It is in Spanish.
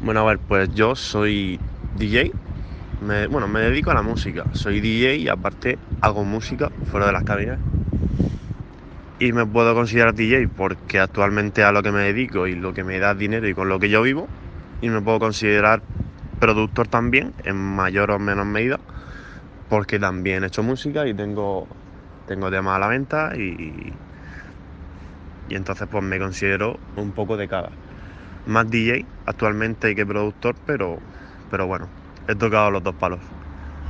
Bueno, a ver, pues yo soy DJ. Me- bueno, me dedico a la música. Soy DJ y aparte hago música fuera de las cabinas. Y me puedo considerar DJ porque actualmente a lo que me dedico y lo que me da dinero y con lo que yo vivo. Y me puedo considerar productor también, en mayor o menor medida, porque también he hecho música y tengo, tengo temas a la venta y, y entonces pues me considero un poco de cada. Más DJ actualmente que productor, pero, pero bueno, he tocado los dos palos.